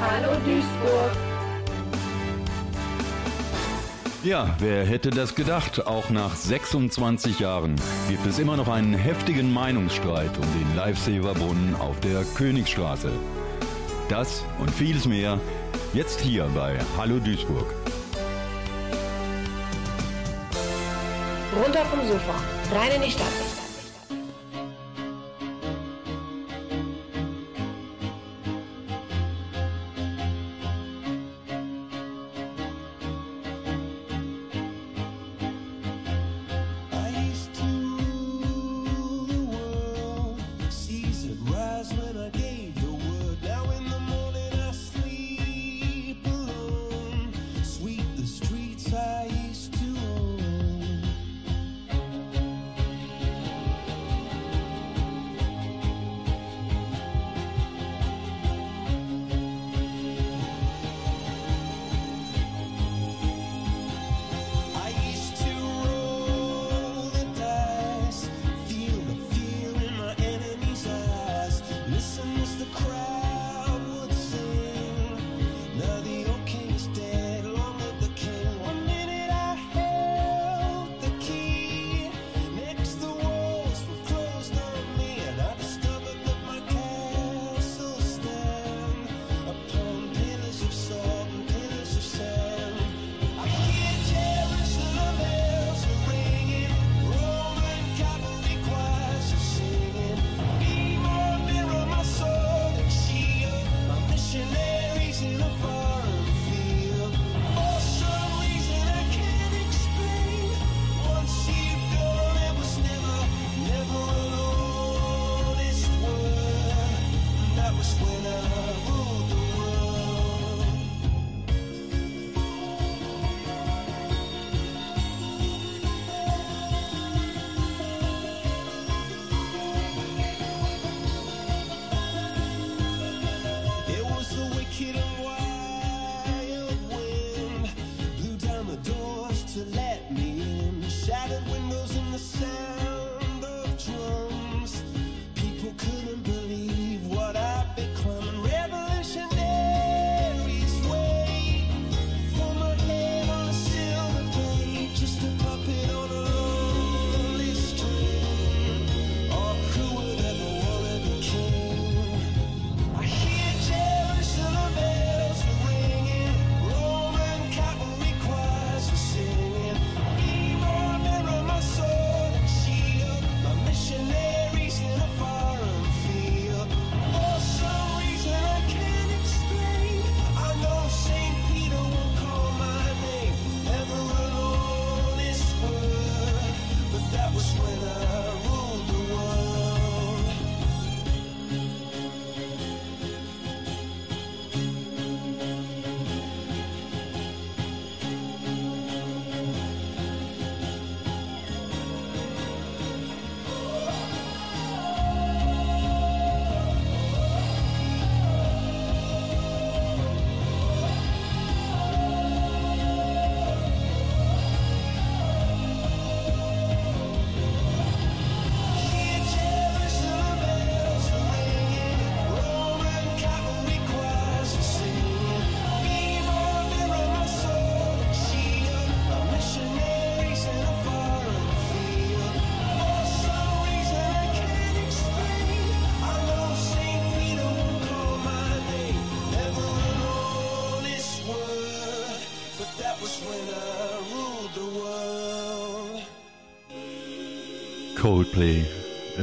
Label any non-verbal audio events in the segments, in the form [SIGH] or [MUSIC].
Hallo Duisburg. Ja, wer hätte das gedacht? Auch nach 26 Jahren gibt es immer noch einen heftigen Meinungsstreit um den Lifesaver-Brunnen auf der Königsstraße. Das und vieles mehr jetzt hier bei Hallo Duisburg. Runter vom Sofa, rein in die Stadt.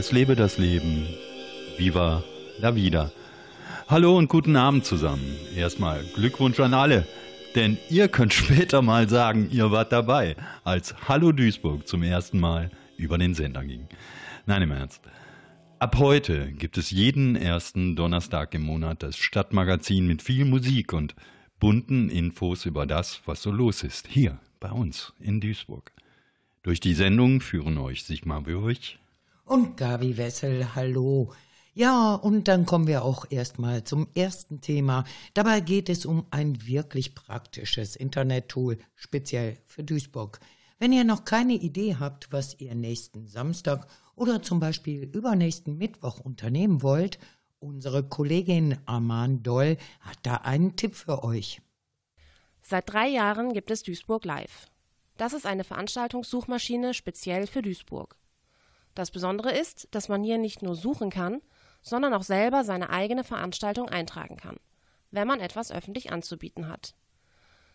Es lebe das Leben. Viva la vida. Hallo und guten Abend zusammen. Erstmal Glückwunsch an alle, denn ihr könnt [LAUGHS] später mal sagen, ihr wart dabei, als Hallo Duisburg zum ersten Mal über den Sender ging. Nein, im Ernst. Ab heute gibt es jeden ersten Donnerstag im Monat das Stadtmagazin mit viel Musik und bunten Infos über das, was so los ist, hier bei uns in Duisburg. Durch die Sendung führen euch Sigmar Bürich und Gabi Wessel. Hallo. Ja, und dann kommen wir auch erstmal zum ersten Thema. Dabei geht es um ein wirklich praktisches Internet-Tool, speziell für Duisburg. Wenn ihr noch keine Idee habt, was ihr nächsten Samstag oder zum Beispiel übernächsten Mittwoch unternehmen wollt unsere Kollegin Arman Doll hat da einen Tipp für euch. Seit drei Jahren gibt es Duisburg Live. Das ist eine Veranstaltungssuchmaschine speziell für Duisburg. Das Besondere ist, dass man hier nicht nur suchen kann, sondern auch selber seine eigene Veranstaltung eintragen kann, wenn man etwas öffentlich anzubieten hat.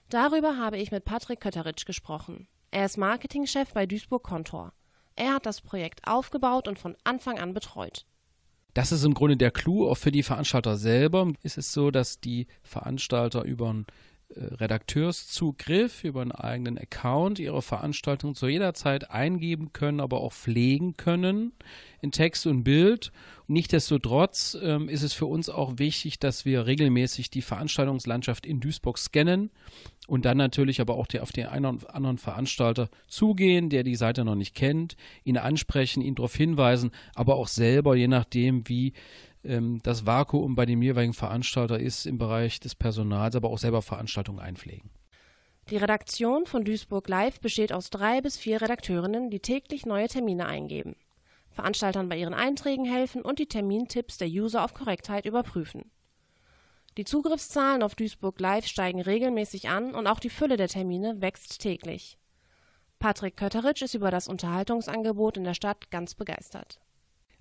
Darüber habe ich mit Patrick Kötteritsch gesprochen. Er ist Marketingchef bei Duisburg Kontor. Er hat das Projekt aufgebaut und von Anfang an betreut. Das ist im Grunde der Clou. Auch für die Veranstalter selber ist es so, dass die Veranstalter über ein äh, Redakteurszugriff über einen eigenen Account ihre Veranstaltung zu jeder Zeit eingeben können, aber auch pflegen können in Text und Bild. Nichtsdestotrotz ähm, ist es für uns auch wichtig, dass wir regelmäßig die Veranstaltungslandschaft in Duisburg scannen und dann natürlich aber auch die, auf den einen oder anderen Veranstalter zugehen, der die Seite noch nicht kennt, ihn ansprechen, ihn darauf hinweisen, aber auch selber, je nachdem, wie ähm, das Vakuum bei dem jeweiligen Veranstalter ist im Bereich des Personals, aber auch selber Veranstaltungen einpflegen. Die Redaktion von Duisburg Live besteht aus drei bis vier Redakteurinnen, die täglich neue Termine eingeben, Veranstaltern bei ihren Einträgen helfen und die Termintipps der User auf Korrektheit überprüfen. Die Zugriffszahlen auf Duisburg Live steigen regelmäßig an und auch die Fülle der Termine wächst täglich. Patrick Kötteritsch ist über das Unterhaltungsangebot in der Stadt ganz begeistert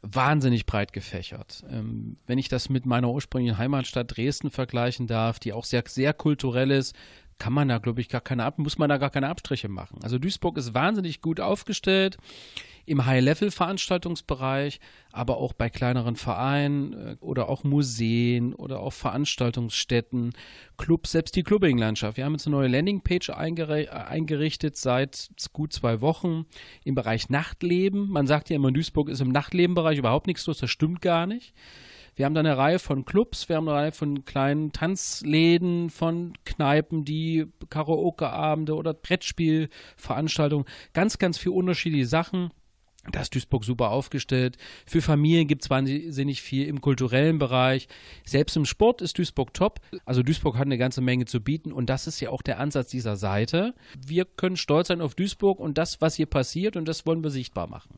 wahnsinnig breit gefächert. Ähm, wenn ich das mit meiner ursprünglichen Heimatstadt Dresden vergleichen darf, die auch sehr, sehr kulturell ist, kann man da, glaube ich, gar keine, muss man da gar keine Abstriche machen. Also Duisburg ist wahnsinnig gut aufgestellt im High-Level-Veranstaltungsbereich, aber auch bei kleineren Vereinen äh, oder auch Museen oder auch Veranstaltungsstätten, Clubs, selbst die Clubbing-Landschaft. Wir haben jetzt eine neue Landingpage eingerichtet seit gut zwei Wochen im Bereich Nachtleben. Man sagt ja immer, Duisburg ist im Nachtlebenbereich überhaupt nichts los, das stimmt gar nicht. Wir haben da eine Reihe von Clubs, wir haben eine Reihe von kleinen Tanzläden, von Kneipen, die Karaoke-Abende oder Brettspielveranstaltungen, ganz, ganz viele unterschiedliche Sachen. Da ist Duisburg super aufgestellt. Für Familien gibt es wahnsinnig viel im kulturellen Bereich. Selbst im Sport ist Duisburg top. Also Duisburg hat eine ganze Menge zu bieten und das ist ja auch der Ansatz dieser Seite. Wir können stolz sein auf Duisburg und das, was hier passiert und das wollen wir sichtbar machen.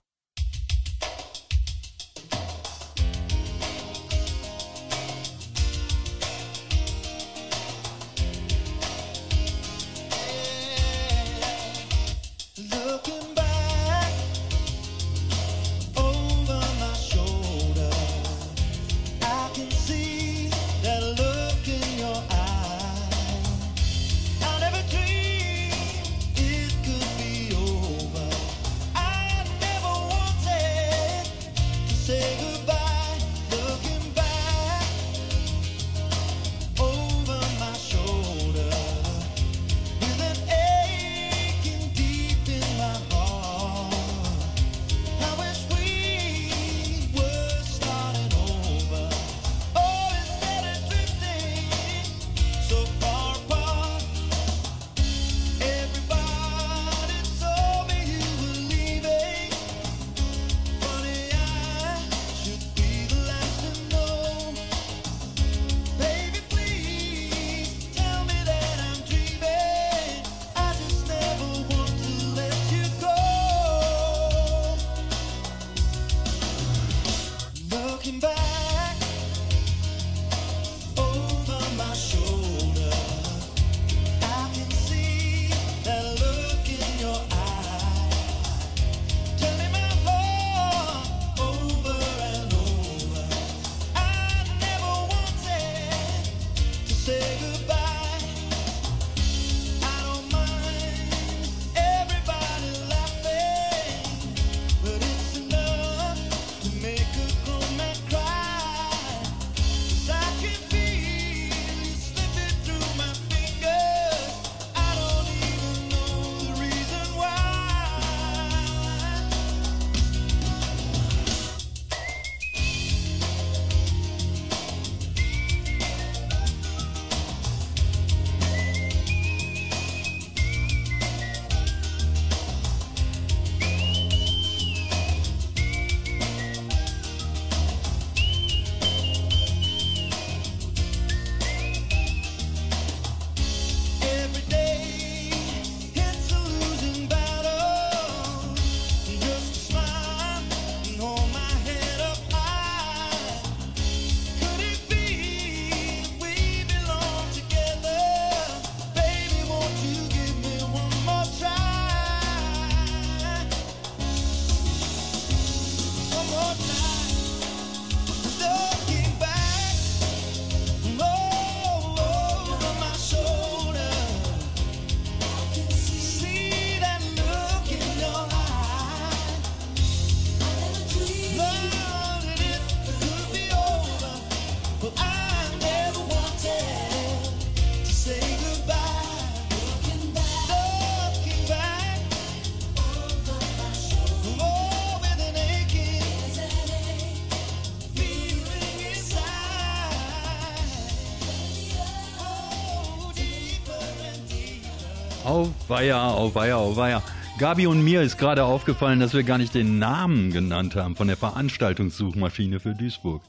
Auweia, auweia, auweia. Gabi und mir ist gerade aufgefallen, dass wir gar nicht den Namen genannt haben von der Veranstaltungssuchmaschine für Duisburg.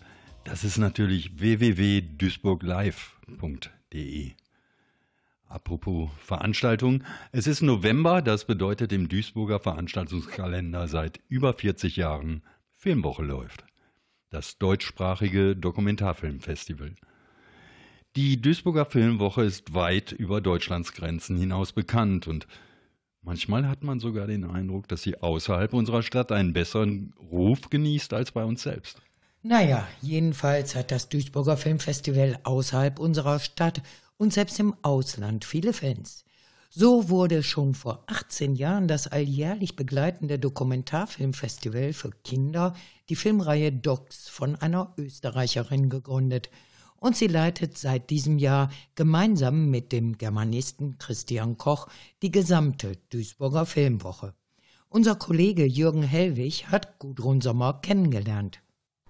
Das ist natürlich www.duisburglive.de. Apropos Veranstaltung, es ist November, das bedeutet im Duisburger Veranstaltungskalender seit über 40 Jahren Filmwoche läuft. Das deutschsprachige Dokumentarfilmfestival. Die Duisburger Filmwoche ist weit über Deutschlands Grenzen hinaus bekannt und manchmal hat man sogar den Eindruck, dass sie außerhalb unserer Stadt einen besseren Ruf genießt als bei uns selbst. Naja, jedenfalls hat das Duisburger Filmfestival außerhalb unserer Stadt und selbst im Ausland viele Fans. So wurde schon vor 18 Jahren das alljährlich begleitende Dokumentarfilmfestival für Kinder, die Filmreihe Docs, von einer Österreicherin gegründet – und sie leitet seit diesem Jahr gemeinsam mit dem Germanisten Christian Koch die gesamte Duisburger Filmwoche. Unser Kollege Jürgen Hellwig hat Gudrun Sommer kennengelernt.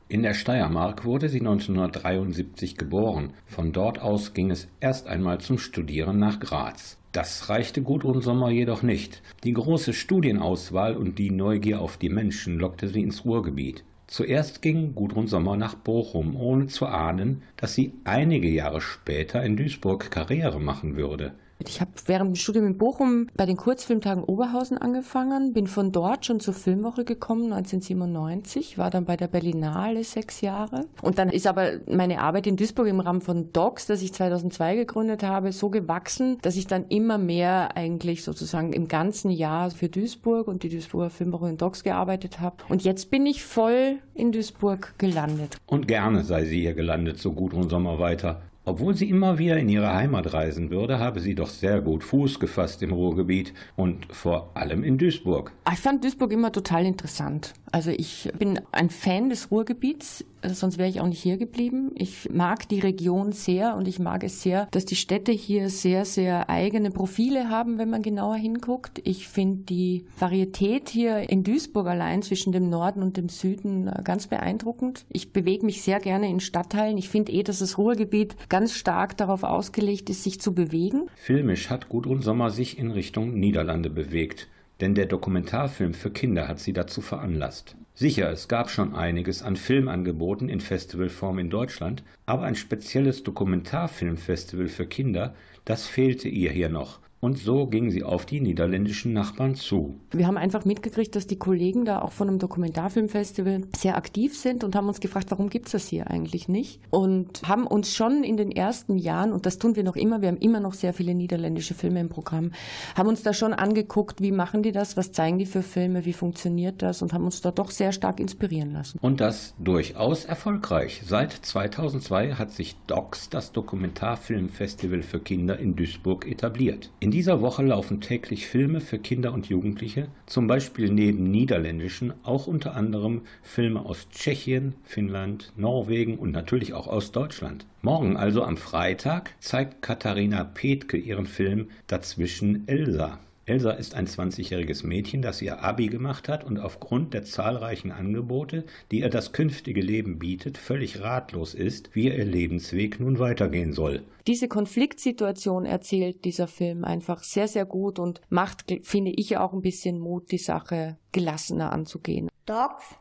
In der Steiermark wurde sie 1973 geboren. Von dort aus ging es erst einmal zum Studieren nach Graz. Das reichte Gudrun Sommer jedoch nicht. Die große Studienauswahl und die Neugier auf die Menschen lockte sie ins Ruhrgebiet. Zuerst ging Gudrun Sommer nach Bochum, ohne zu ahnen, dass sie einige Jahre später in Duisburg Karriere machen würde ich habe während dem Studium in Bochum bei den Kurzfilmtagen Oberhausen angefangen, bin von dort schon zur Filmwoche gekommen 1997, war dann bei der Berlinale sechs Jahre. Und dann ist aber meine Arbeit in Duisburg im Rahmen von DOCS, das ich 2002 gegründet habe, so gewachsen, dass ich dann immer mehr eigentlich sozusagen im ganzen Jahr für Duisburg und die Duisburger Filmwoche in DOCS gearbeitet habe. Und jetzt bin ich voll in Duisburg gelandet. Und gerne sei sie hier gelandet, so Gudrun Sommer weiter. Obwohl sie immer wieder in ihre Heimat reisen würde, habe sie doch sehr gut Fuß gefasst im Ruhrgebiet und vor allem in Duisburg. Ich fand Duisburg immer total interessant. Also ich bin ein Fan des Ruhrgebiets, sonst wäre ich auch nicht hier geblieben. Ich mag die Region sehr und ich mag es sehr, dass die Städte hier sehr, sehr eigene Profile haben, wenn man genauer hinguckt. Ich finde die Varietät hier in Duisburg allein zwischen dem Norden und dem Süden äh, ganz beeindruckend. Ich bewege mich sehr gerne in Stadtteilen. Ich finde eh, dass das Ruhrgebiet ganz stark darauf ausgelegt ist, sich zu bewegen. Filmisch hat Gudrun Sommer sich in Richtung Niederlande bewegt, denn der Dokumentarfilm für Kinder hat sie dazu veranlasst. Sicher, es gab schon einiges an Filmangeboten in Festivalform in Deutschland, aber ein spezielles Dokumentarfilmfestival für Kinder, das fehlte ihr hier noch. Und so ging sie auf die niederländischen Nachbarn zu. Wir haben einfach mitgekriegt, dass die Kollegen da auch von einem Dokumentarfilmfestival sehr aktiv sind und haben uns gefragt, warum gibt es das hier eigentlich nicht? Und haben uns schon in den ersten Jahren, und das tun wir noch immer, wir haben immer noch sehr viele niederländische Filme im Programm, haben uns da schon angeguckt, wie machen die das, was zeigen die für Filme, wie funktioniert das und haben uns da doch sehr stark inspirieren lassen. Und das durchaus erfolgreich. Seit 2002 hat sich DOCS, das Dokumentarfilmfestival für Kinder in Duisburg, etabliert. In dieser Woche laufen täglich Filme für Kinder und Jugendliche, zum Beispiel neben niederländischen auch unter anderem Filme aus Tschechien, Finnland, Norwegen und natürlich auch aus Deutschland. Morgen, also am Freitag, zeigt Katharina Petke ihren Film Dazwischen Elsa. Elsa ist ein 20-jähriges Mädchen, das ihr Abi gemacht hat und aufgrund der zahlreichen Angebote, die ihr das künftige Leben bietet, völlig ratlos ist, wie ihr Lebensweg nun weitergehen soll. Diese Konfliktsituation erzählt dieser Film einfach sehr, sehr gut und macht, finde ich, auch ein bisschen Mut, die Sache gelassener anzugehen. Dogs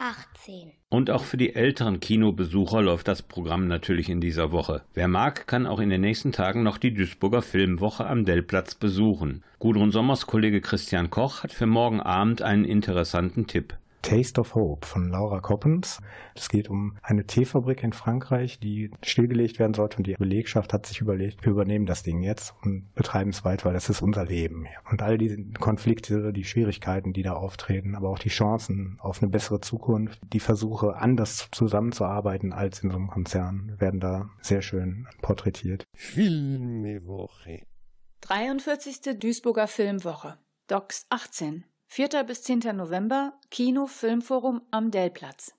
18. Und auch für die älteren Kinobesucher läuft das Programm natürlich in dieser Woche. Wer mag, kann auch in den nächsten Tagen noch die Duisburger Filmwoche am Dellplatz besuchen. Gudrun Sommers Kollege Christian Koch hat für morgen Abend einen interessanten Tipp. Taste of Hope von Laura Coppens. Es geht um eine Teefabrik in Frankreich, die stillgelegt werden sollte und die Belegschaft hat sich überlegt, wir übernehmen das Ding jetzt und betreiben es weiter, weil das ist unser Leben. Und all diese Konflikte, die Schwierigkeiten, die da auftreten, aber auch die Chancen auf eine bessere Zukunft, die Versuche, anders zusammenzuarbeiten als in so einem Konzern, werden da sehr schön porträtiert. Filmewoche. 43. Duisburger Filmwoche. Docs 18. 4. bis 10. November Kino Filmforum am Dellplatz.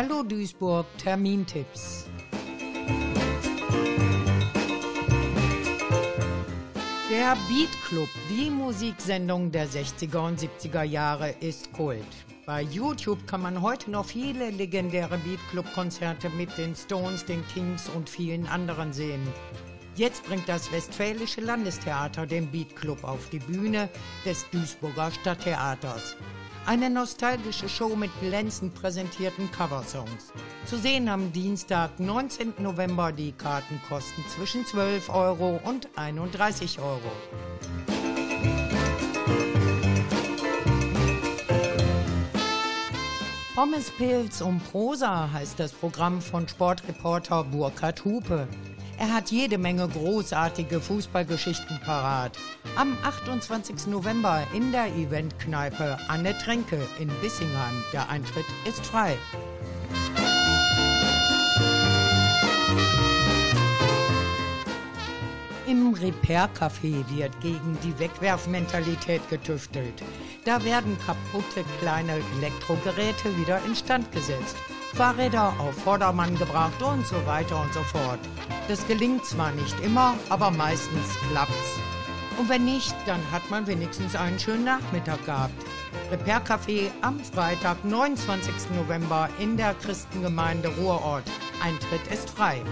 Hallo Duisburg Termintipps. Der Beat Club, die Musiksendung der 60er und 70er Jahre, ist Kult. Bei YouTube kann man heute noch viele legendäre Beat Club Konzerte mit den Stones, den Kings und vielen anderen sehen. Jetzt bringt das Westfälische Landestheater den Beat Club auf die Bühne des Duisburger Stadttheaters. Eine nostalgische Show mit glänzend präsentierten Coversongs. Zu sehen am Dienstag, 19. November. Die Karten kosten zwischen 12 Euro und 31 Euro. Pommes, Pilz und Prosa heißt das Programm von Sportreporter Burkhard Hupe. Er hat jede Menge großartige Fußballgeschichten parat. Am 28. November in der Eventkneipe Anne Tränke in Bissingheim. Der Eintritt ist frei. Im Repair-Café wird gegen die Wegwerfmentalität getüftelt. Da werden kaputte kleine Elektrogeräte wieder instand gesetzt. Fahrräder auf Vordermann gebracht und so weiter und so fort. Das gelingt zwar nicht immer, aber meistens klappt's. Und wenn nicht, dann hat man wenigstens einen schönen Nachmittag gehabt. Repair Café am Freitag, 29. November in der Christengemeinde Ruhrort. Eintritt ist frei.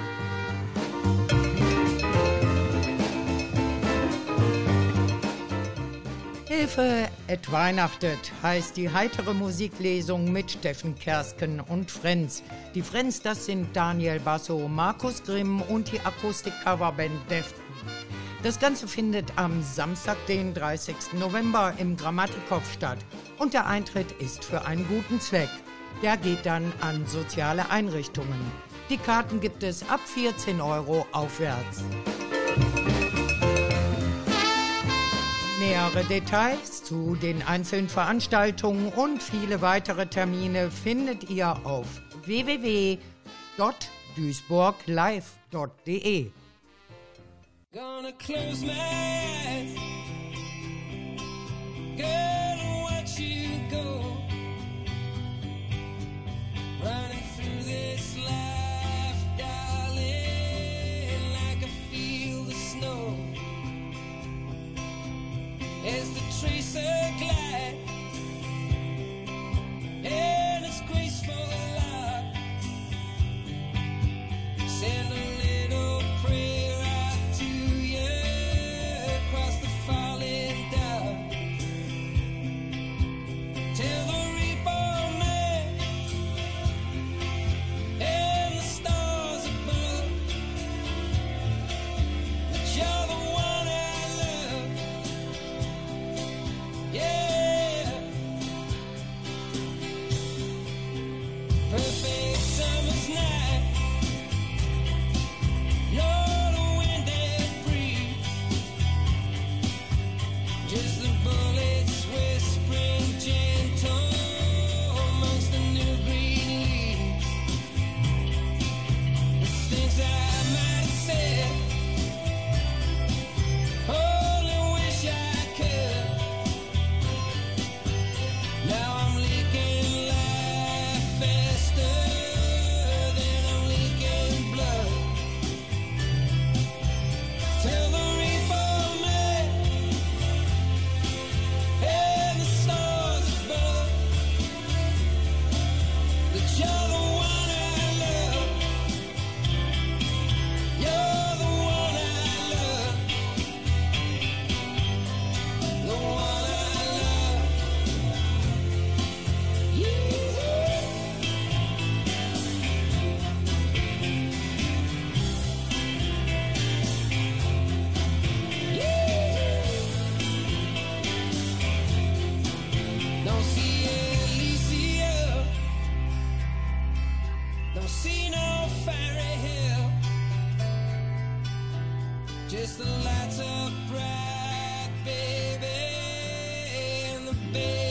Hilfe, et Weihnachtet heißt die heitere Musiklesung mit Steffen Kersken und Frenz. Die Frenz, das sind Daniel Basso, Markus Grimm und die Akustik-Coverband Deften. Das Ganze findet am Samstag, den 30. November im Grammatikhof statt. Und der Eintritt ist für einen guten Zweck. Der geht dann an soziale Einrichtungen. Die Karten gibt es ab 14 Euro aufwärts. Nähere Details zu den einzelnen Veranstaltungen und viele weitere Termine findet ihr auf www.duisburglive.de. Gonna close my eyes. Girl, Este Just the lights up bright, baby, in the Bay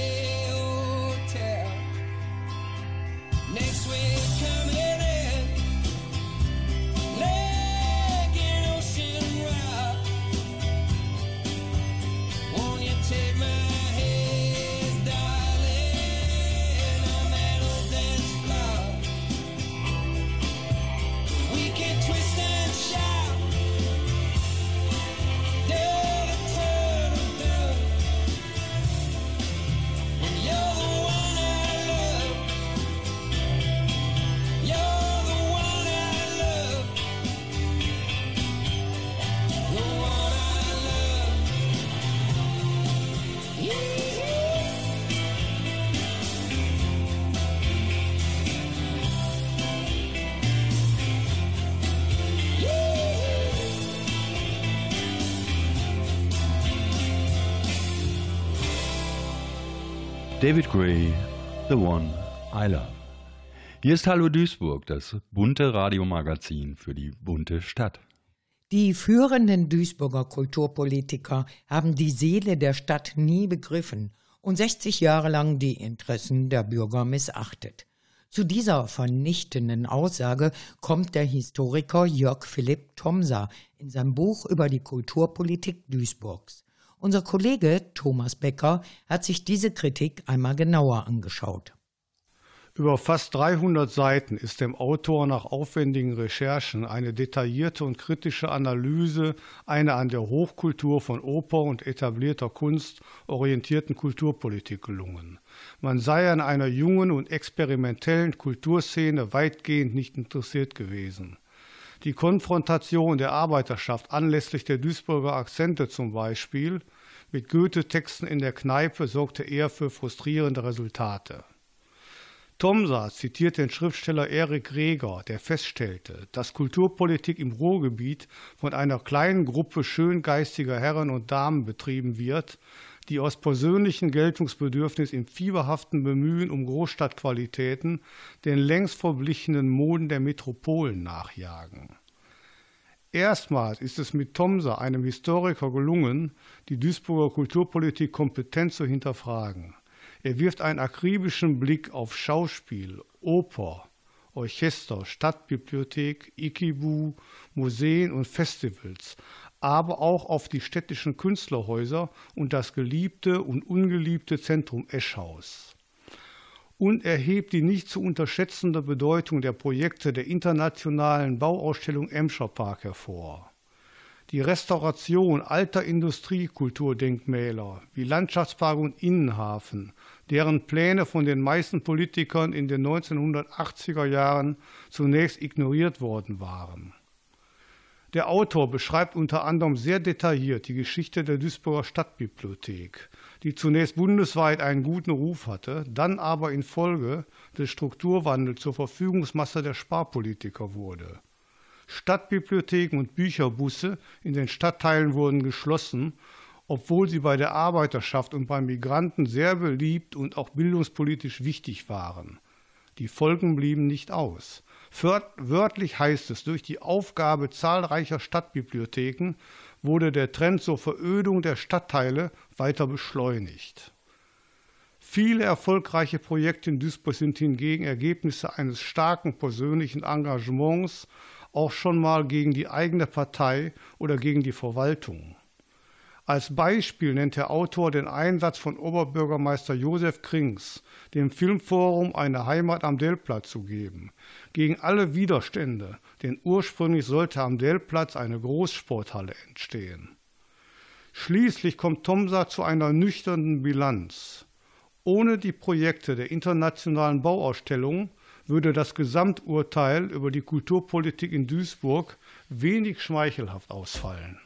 David Gray, The One I Love. Hier ist Hallo Duisburg, das bunte Radiomagazin für die bunte Stadt. Die führenden Duisburger Kulturpolitiker haben die Seele der Stadt nie begriffen und 60 Jahre lang die Interessen der Bürger missachtet. Zu dieser vernichtenden Aussage kommt der Historiker Jörg Philipp Thomsa in seinem Buch über die Kulturpolitik Duisburgs. Unser Kollege Thomas Becker hat sich diese Kritik einmal genauer angeschaut. Über fast 300 Seiten ist dem Autor nach aufwendigen Recherchen eine detaillierte und kritische Analyse einer an der Hochkultur von Oper und etablierter Kunst orientierten Kulturpolitik gelungen. Man sei an einer jungen und experimentellen Kulturszene weitgehend nicht interessiert gewesen. Die Konfrontation der Arbeiterschaft anlässlich der Duisburger Akzente zum Beispiel mit Goethe-Texten in der Kneipe sorgte eher für frustrierende Resultate. Thomsa zitiert den Schriftsteller Erik Reger, der feststellte, dass Kulturpolitik im Ruhrgebiet von einer kleinen Gruppe schöngeistiger Herren und Damen betrieben wird, die aus persönlichem Geltungsbedürfnis im fieberhaften Bemühen um Großstadtqualitäten den längst verblichenen Moden der Metropolen nachjagen. Erstmals ist es mit Thomsa, einem Historiker, gelungen, die Duisburger Kulturpolitik kompetent zu hinterfragen. Er wirft einen akribischen Blick auf Schauspiel, Oper, Orchester, Stadtbibliothek, Ikibu, Museen und Festivals, aber auch auf die städtischen Künstlerhäuser und das geliebte und ungeliebte Zentrum Eschhaus. Und er hebt die nicht zu unterschätzende Bedeutung der Projekte der internationalen Bauausstellung Emscher Park hervor die Restauration alter Industriekulturdenkmäler wie Landschaftspark und Innenhafen, deren Pläne von den meisten Politikern in den 1980er Jahren zunächst ignoriert worden waren. Der Autor beschreibt unter anderem sehr detailliert die Geschichte der Duisburger Stadtbibliothek, die zunächst bundesweit einen guten Ruf hatte, dann aber infolge des Strukturwandels zur Verfügungsmasse der Sparpolitiker wurde. Stadtbibliotheken und Bücherbusse in den Stadtteilen wurden geschlossen, obwohl sie bei der Arbeiterschaft und bei Migranten sehr beliebt und auch bildungspolitisch wichtig waren. Die Folgen blieben nicht aus. Wörtlich heißt es, durch die Aufgabe zahlreicher Stadtbibliotheken wurde der Trend zur Verödung der Stadtteile weiter beschleunigt. Viele erfolgreiche Projekte in Duisburg sind hingegen Ergebnisse eines starken persönlichen Engagements auch schon mal gegen die eigene Partei oder gegen die Verwaltung. Als Beispiel nennt der Autor den Einsatz von Oberbürgermeister Josef Krings, dem Filmforum eine Heimat am Dellplatz zu geben, gegen alle Widerstände, denn ursprünglich sollte am Dellplatz eine Großsporthalle entstehen. Schließlich kommt Tomsa zu einer nüchternen Bilanz. Ohne die Projekte der internationalen Bauausstellung würde das Gesamturteil über die Kulturpolitik in Duisburg wenig schmeichelhaft ausfallen.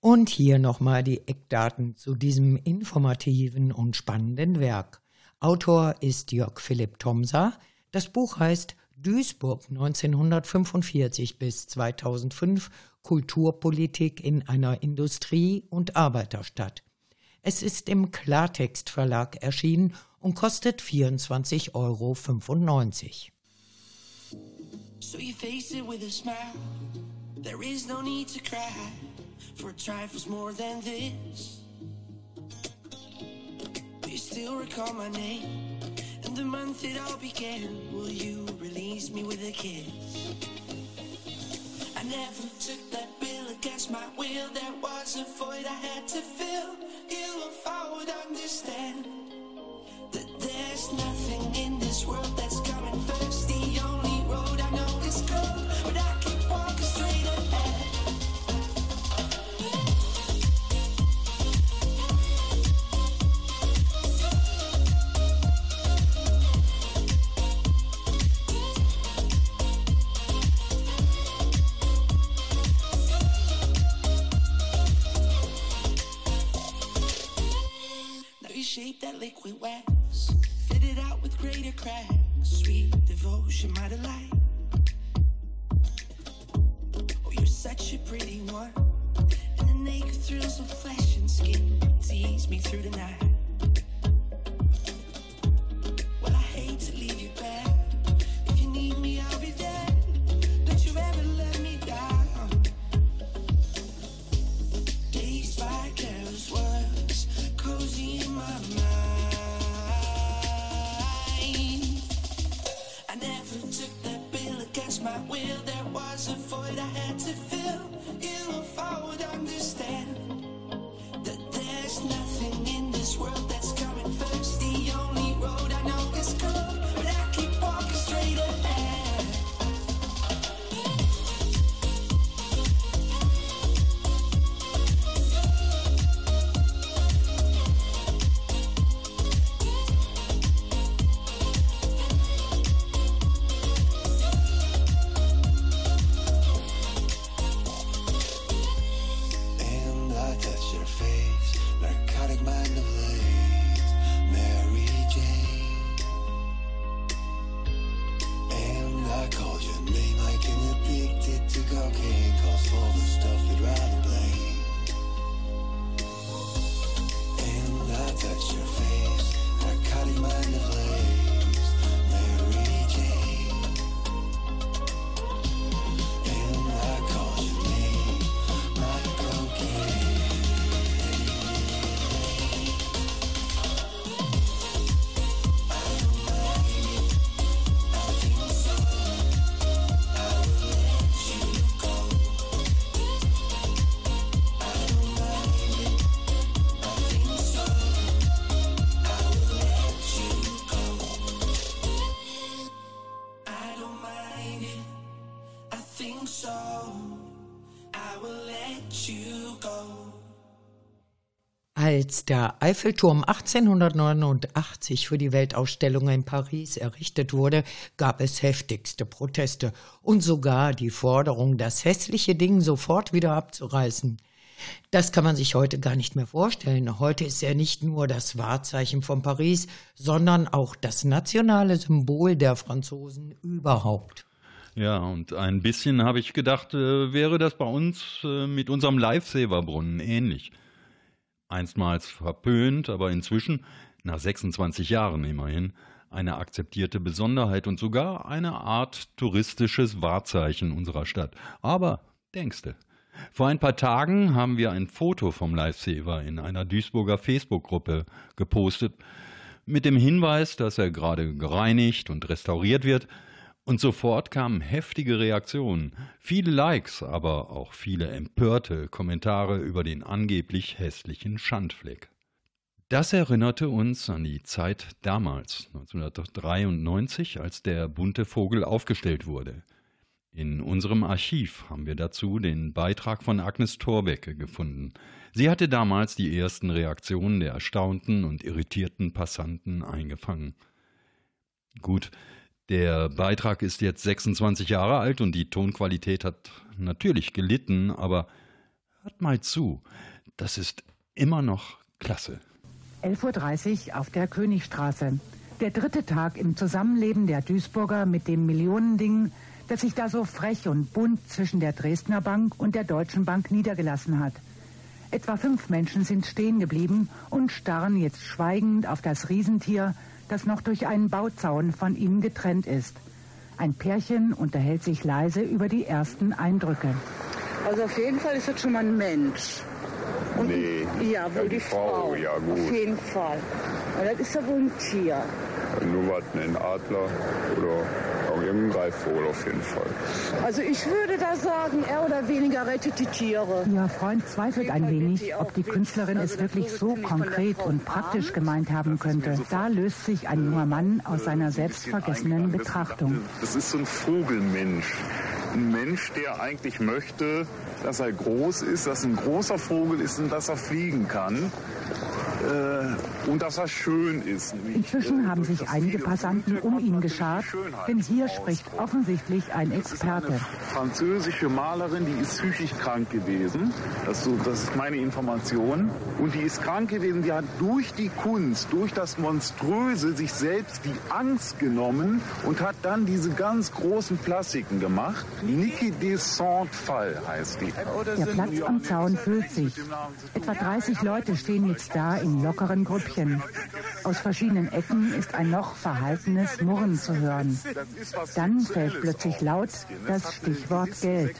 Und hier nochmal die Eckdaten zu diesem informativen und spannenden Werk. Autor ist Jörg Philipp Thomsa. Das Buch heißt Duisburg 1945 bis 2005 Kulturpolitik in einer Industrie- und Arbeiterstadt. Es ist im Klartext Verlag erschienen und kostet 24,95 Euro. So you face it with a smile. There is no need to cry for trifles more than this. Do you still recall my name and the month it all began? Will you release me with a kiss? I never took that bill against my will. There was a void I had to fill. You, if I would understand. that there's nothing in this world that's shape that liquid wax Fit it out with greater cracks. Sweet devotion, my delight. Oh, you're such a pretty one. And the naked thrills of flesh and skin tease me through the night. Als der Eiffelturm 1889 für die Weltausstellung in Paris errichtet wurde, gab es heftigste Proteste und sogar die Forderung, das hässliche Ding sofort wieder abzureißen. Das kann man sich heute gar nicht mehr vorstellen. Heute ist er nicht nur das Wahrzeichen von Paris, sondern auch das nationale Symbol der Franzosen überhaupt. Ja, und ein bisschen habe ich gedacht, äh, wäre das bei uns äh, mit unserem Lifesaver-Brunnen ähnlich. Einstmals verpönt, aber inzwischen, nach 26 Jahren immerhin, eine akzeptierte Besonderheit und sogar eine Art touristisches Wahrzeichen unserer Stadt. Aber denkste, vor ein paar Tagen haben wir ein Foto vom Lifesaver in einer Duisburger Facebook-Gruppe gepostet, mit dem Hinweis, dass er gerade gereinigt und restauriert wird, und sofort kamen heftige Reaktionen, viele Likes, aber auch viele empörte Kommentare über den angeblich hässlichen Schandfleck. Das erinnerte uns an die Zeit damals, 1993, als der bunte Vogel aufgestellt wurde. In unserem Archiv haben wir dazu den Beitrag von Agnes Thorbecke gefunden. Sie hatte damals die ersten Reaktionen der erstaunten und irritierten Passanten eingefangen. Gut, der Beitrag ist jetzt 26 Jahre alt und die Tonqualität hat natürlich gelitten, aber hört mal zu, das ist immer noch klasse. 11.30 Uhr auf der Königstraße. Der dritte Tag im Zusammenleben der Duisburger mit dem Millionending, das sich da so frech und bunt zwischen der Dresdner Bank und der Deutschen Bank niedergelassen hat. Etwa fünf Menschen sind stehen geblieben und starren jetzt schweigend auf das Riesentier, das noch durch einen Bauzaun von ihnen getrennt ist. Ein Pärchen unterhält sich leise über die ersten Eindrücke. Also auf jeden Fall ist das schon mal ein Mensch. Und nee, ja, wohl die, die Frau. Frau. Ja, gut. Auf jeden Fall. Aber das ist ja wohl ein Tier. Nur was, ein Adler oder irgendein Greifvogel auf jeden Fall. Also ich würde da sagen, er oder weniger rettet die Tiere. Ihr Freund zweifelt ein wenig, ob die Künstlerin es wirklich so konkret und praktisch gemeint haben könnte. Da löst sich ein junger Mann aus seiner selbstvergessenen Betrachtung. Das ist so ein Vogelmensch. Ein Mensch, der eigentlich möchte, dass er groß ist, dass ein großer Vogel ist und dass er fliegen kann. Äh, und dass er schön ist. Inzwischen haben sich einige Passanten um ihn geschart, denn hier spricht offensichtlich ein Experte. Französische Malerin, die ist psychisch krank gewesen. Das, so, das ist meine Information. Und die ist krank gewesen, die hat durch die Kunst, durch das Monströse sich selbst die Angst genommen und hat dann diese ganz großen Plastiken gemacht. Niki de Saint-Fall heißt die. Der Platz am Zaun füllt sich. Etwa 30 Leute stehen jetzt da in lockeren Grüppchen. Aus verschiedenen Ecken ist ein noch verhaltenes Murren zu hören. Dann fällt plötzlich laut das Stichwort Geld.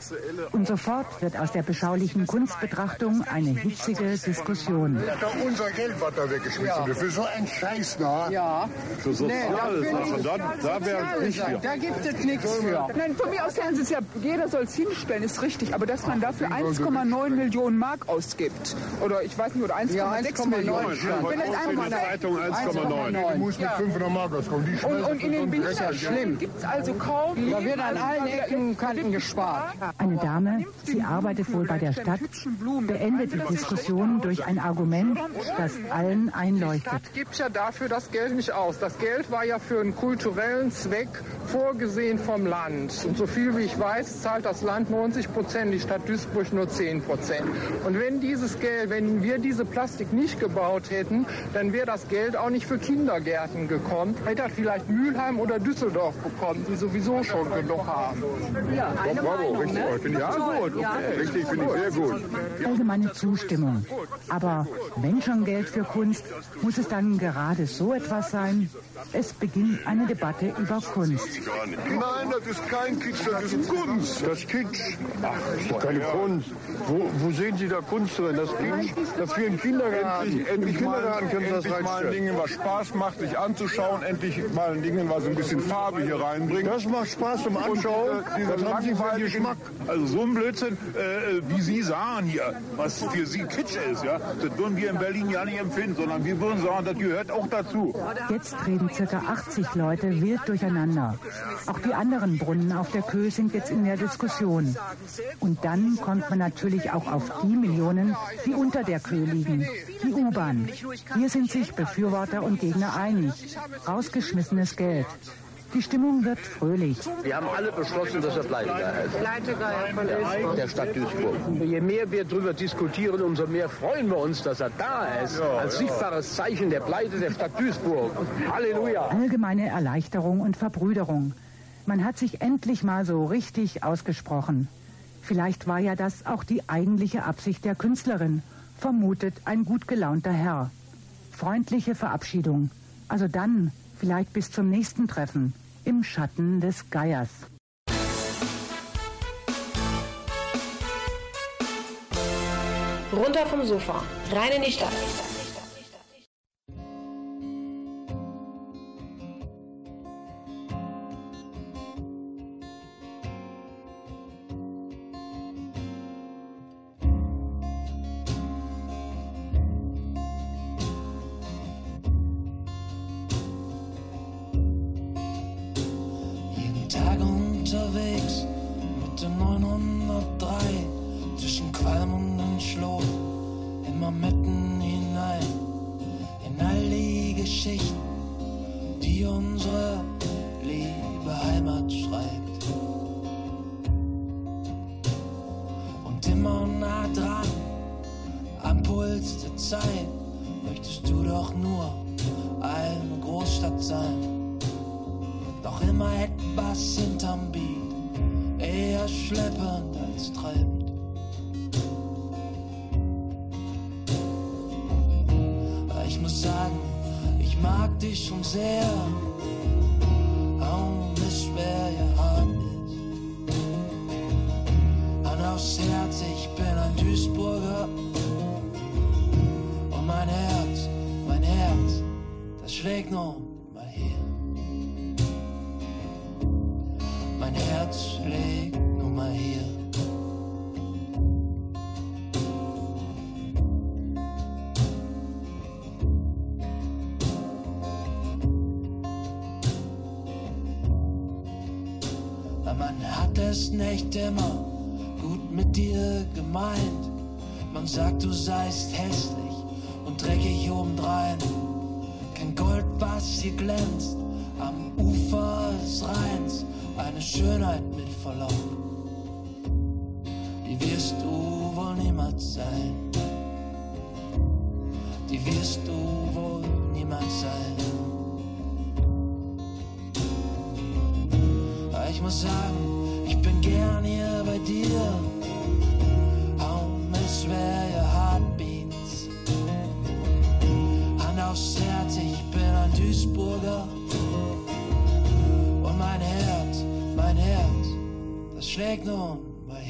Und sofort wird aus der beschaulichen Kunstbetrachtung eine hitzige Diskussion. unser Geld, was da weggeschmissen wird, für so einen Scheiß, na? Ja. Für soziale nee, Sachen, da, da wäre nicht Da gibt es nichts für. Nein, von mir aus sagen Sie es ja, jeder soll es hinstellen, ist richtig. Aber dass man dafür 1,9 Millionen Mark ausgibt, oder ich weiß nicht, oder 1,6 ja, Millionen. Wenn das einmal Zeitung 1,9. Du musst mit 500 Mark auskommen. Die und, und in den Büchern schlimm. Gibt es also kaum. Da wird an allen Ecken Kanten gespart. Eine Dame, sie arbeitet wohl bei der Stadt, beendet die Diskussion durch ein Argument, das allen einleuchtet. Die Stadt gibt ja dafür das Geld nicht aus. Das Geld war ja für einen kulturellen Zweck vorgesehen vom Land. Und so viel wie ich weiß, zahlt das Land 90 Prozent, die Stadt Duisburg nur 10 Prozent. Und wenn dieses Geld, wenn wir diese Plastik nicht gebaut hätten, dann wäre das Geld auch nicht für Kindergärten gekommen. Hätte das vielleicht Mülheim oder Düsseldorf bekommen, die sowieso schon genug haben. Ja, eine Bravo, richtig. Ne? Finde ich ja, gut. Okay. Ja. Richtig, finde ich sehr gut. Allgemeine Zustimmung. Aber wenn schon Geld für Kunst, muss es dann gerade so etwas sein? Es beginnt eine Debatte über Kunst. Nein, das ist kein Kitsch, das ist Kunst. Das ist Kitsch. Ach, das ist keine Kunst. Wo, wo sehen Sie da Kunst drin? Das, Ding, das für einen Kindergarten, endlich Kindergarten das mal ein Ding was Spaß macht, sich anzuschauen, endlich mal ein Dingen, was ein bisschen Farbe hier reinbringt. Das macht Spaß zum Anschauen. Und, äh, diese langweiligen, also so ein Blödsinn, äh, wie Sie sagen hier, was für Sie Kitsch ist, ja, das würden wir in Berlin ja nicht empfinden, sondern wir würden sagen, das gehört auch dazu. Jetzt reden circa 80 Leute wild durcheinander. Auch die anderen Brunnen auf der Köh sind jetzt in der Diskussion. Und dann kommt man natürlich auch auf die Millionen, die unter der Köh liegen. Die U-Bahn. Hier sind sich Befürworter und Gegner einig. Rausgeschmissenes Geld. Die Stimmung wird fröhlich. Wir haben alle beschlossen, dass er Pleitegeier ist. Pleitegeier von Duisburg. Der Stadt Duisburg. Je mehr wir darüber diskutieren, umso mehr freuen wir uns, dass er da ist. Ja, Als sichtbares Zeichen der Pleite der Stadt Duisburg. Halleluja. Allgemeine Erleichterung und Verbrüderung. Man hat sich endlich mal so richtig ausgesprochen. Vielleicht war ja das auch die eigentliche Absicht der Künstlerin, vermutet ein gut gelaunter Herr. Freundliche Verabschiedung. Also dann, vielleicht bis zum nächsten Treffen, im Schatten des Geiers. Runter vom Sofa, rein in die Stadt. Doch immer etwas hinterm Beat, eher schleppend als treibend. Ich muss sagen, ich mag dich schon sehr, auch es schwer ja hart ist. Hand aufs Herz, ich bin ein Duisburger. Und mein Herz, mein Herz, das schlägt nun sagt, du seist hässlich und dreckig obendrein. Kein Gold, was hier glänzt am Ufer des Rheins. Eine Schönheit mit Verlaub. Die wirst du wohl niemals sein. Die wirst du wohl niemals sein. Aber ich muss sagen, ich bin gern hier das schlägt nun mal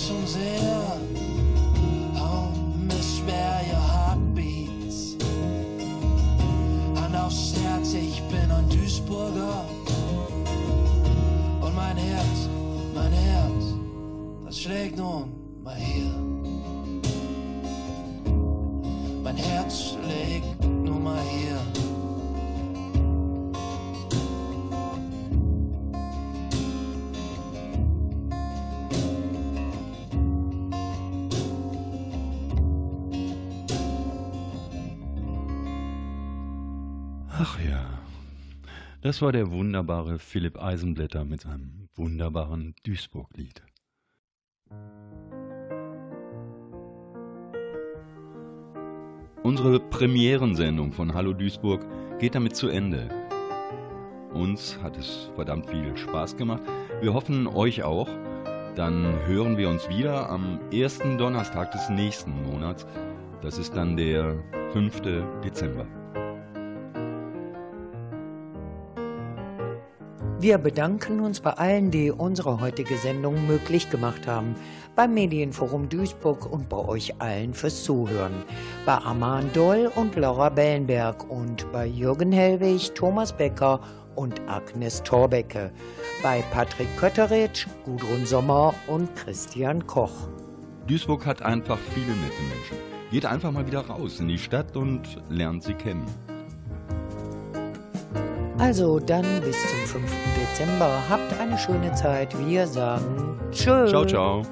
sonzeira. É das war der wunderbare Philipp Eisenblätter mit seinem wunderbaren Duisburg-Lied. Unsere Premierensendung von Hallo Duisburg geht damit zu Ende. Uns hat es verdammt viel Spaß gemacht. Wir hoffen euch auch. Dann hören wir uns wieder am ersten Donnerstag des nächsten Monats. Das ist dann der 5. Dezember. Wir bedanken uns bei allen, die unsere heutige Sendung möglich gemacht haben. Beim Medienforum Duisburg und bei euch allen fürs Zuhören. Bei Arman Doll und Laura Bellenberg und bei Jürgen Hellwig, Thomas Becker und Agnes Torbecke. Bei Patrick Kötteritsch, Gudrun Sommer und Christian Koch. Duisburg hat einfach viele nette Menschen. Geht einfach mal wieder raus in die Stadt und lernt sie kennen. Also dann bis zum 5. Dezember. Habt eine schöne Zeit. Wir sagen Tschüss. Ciao, ciao.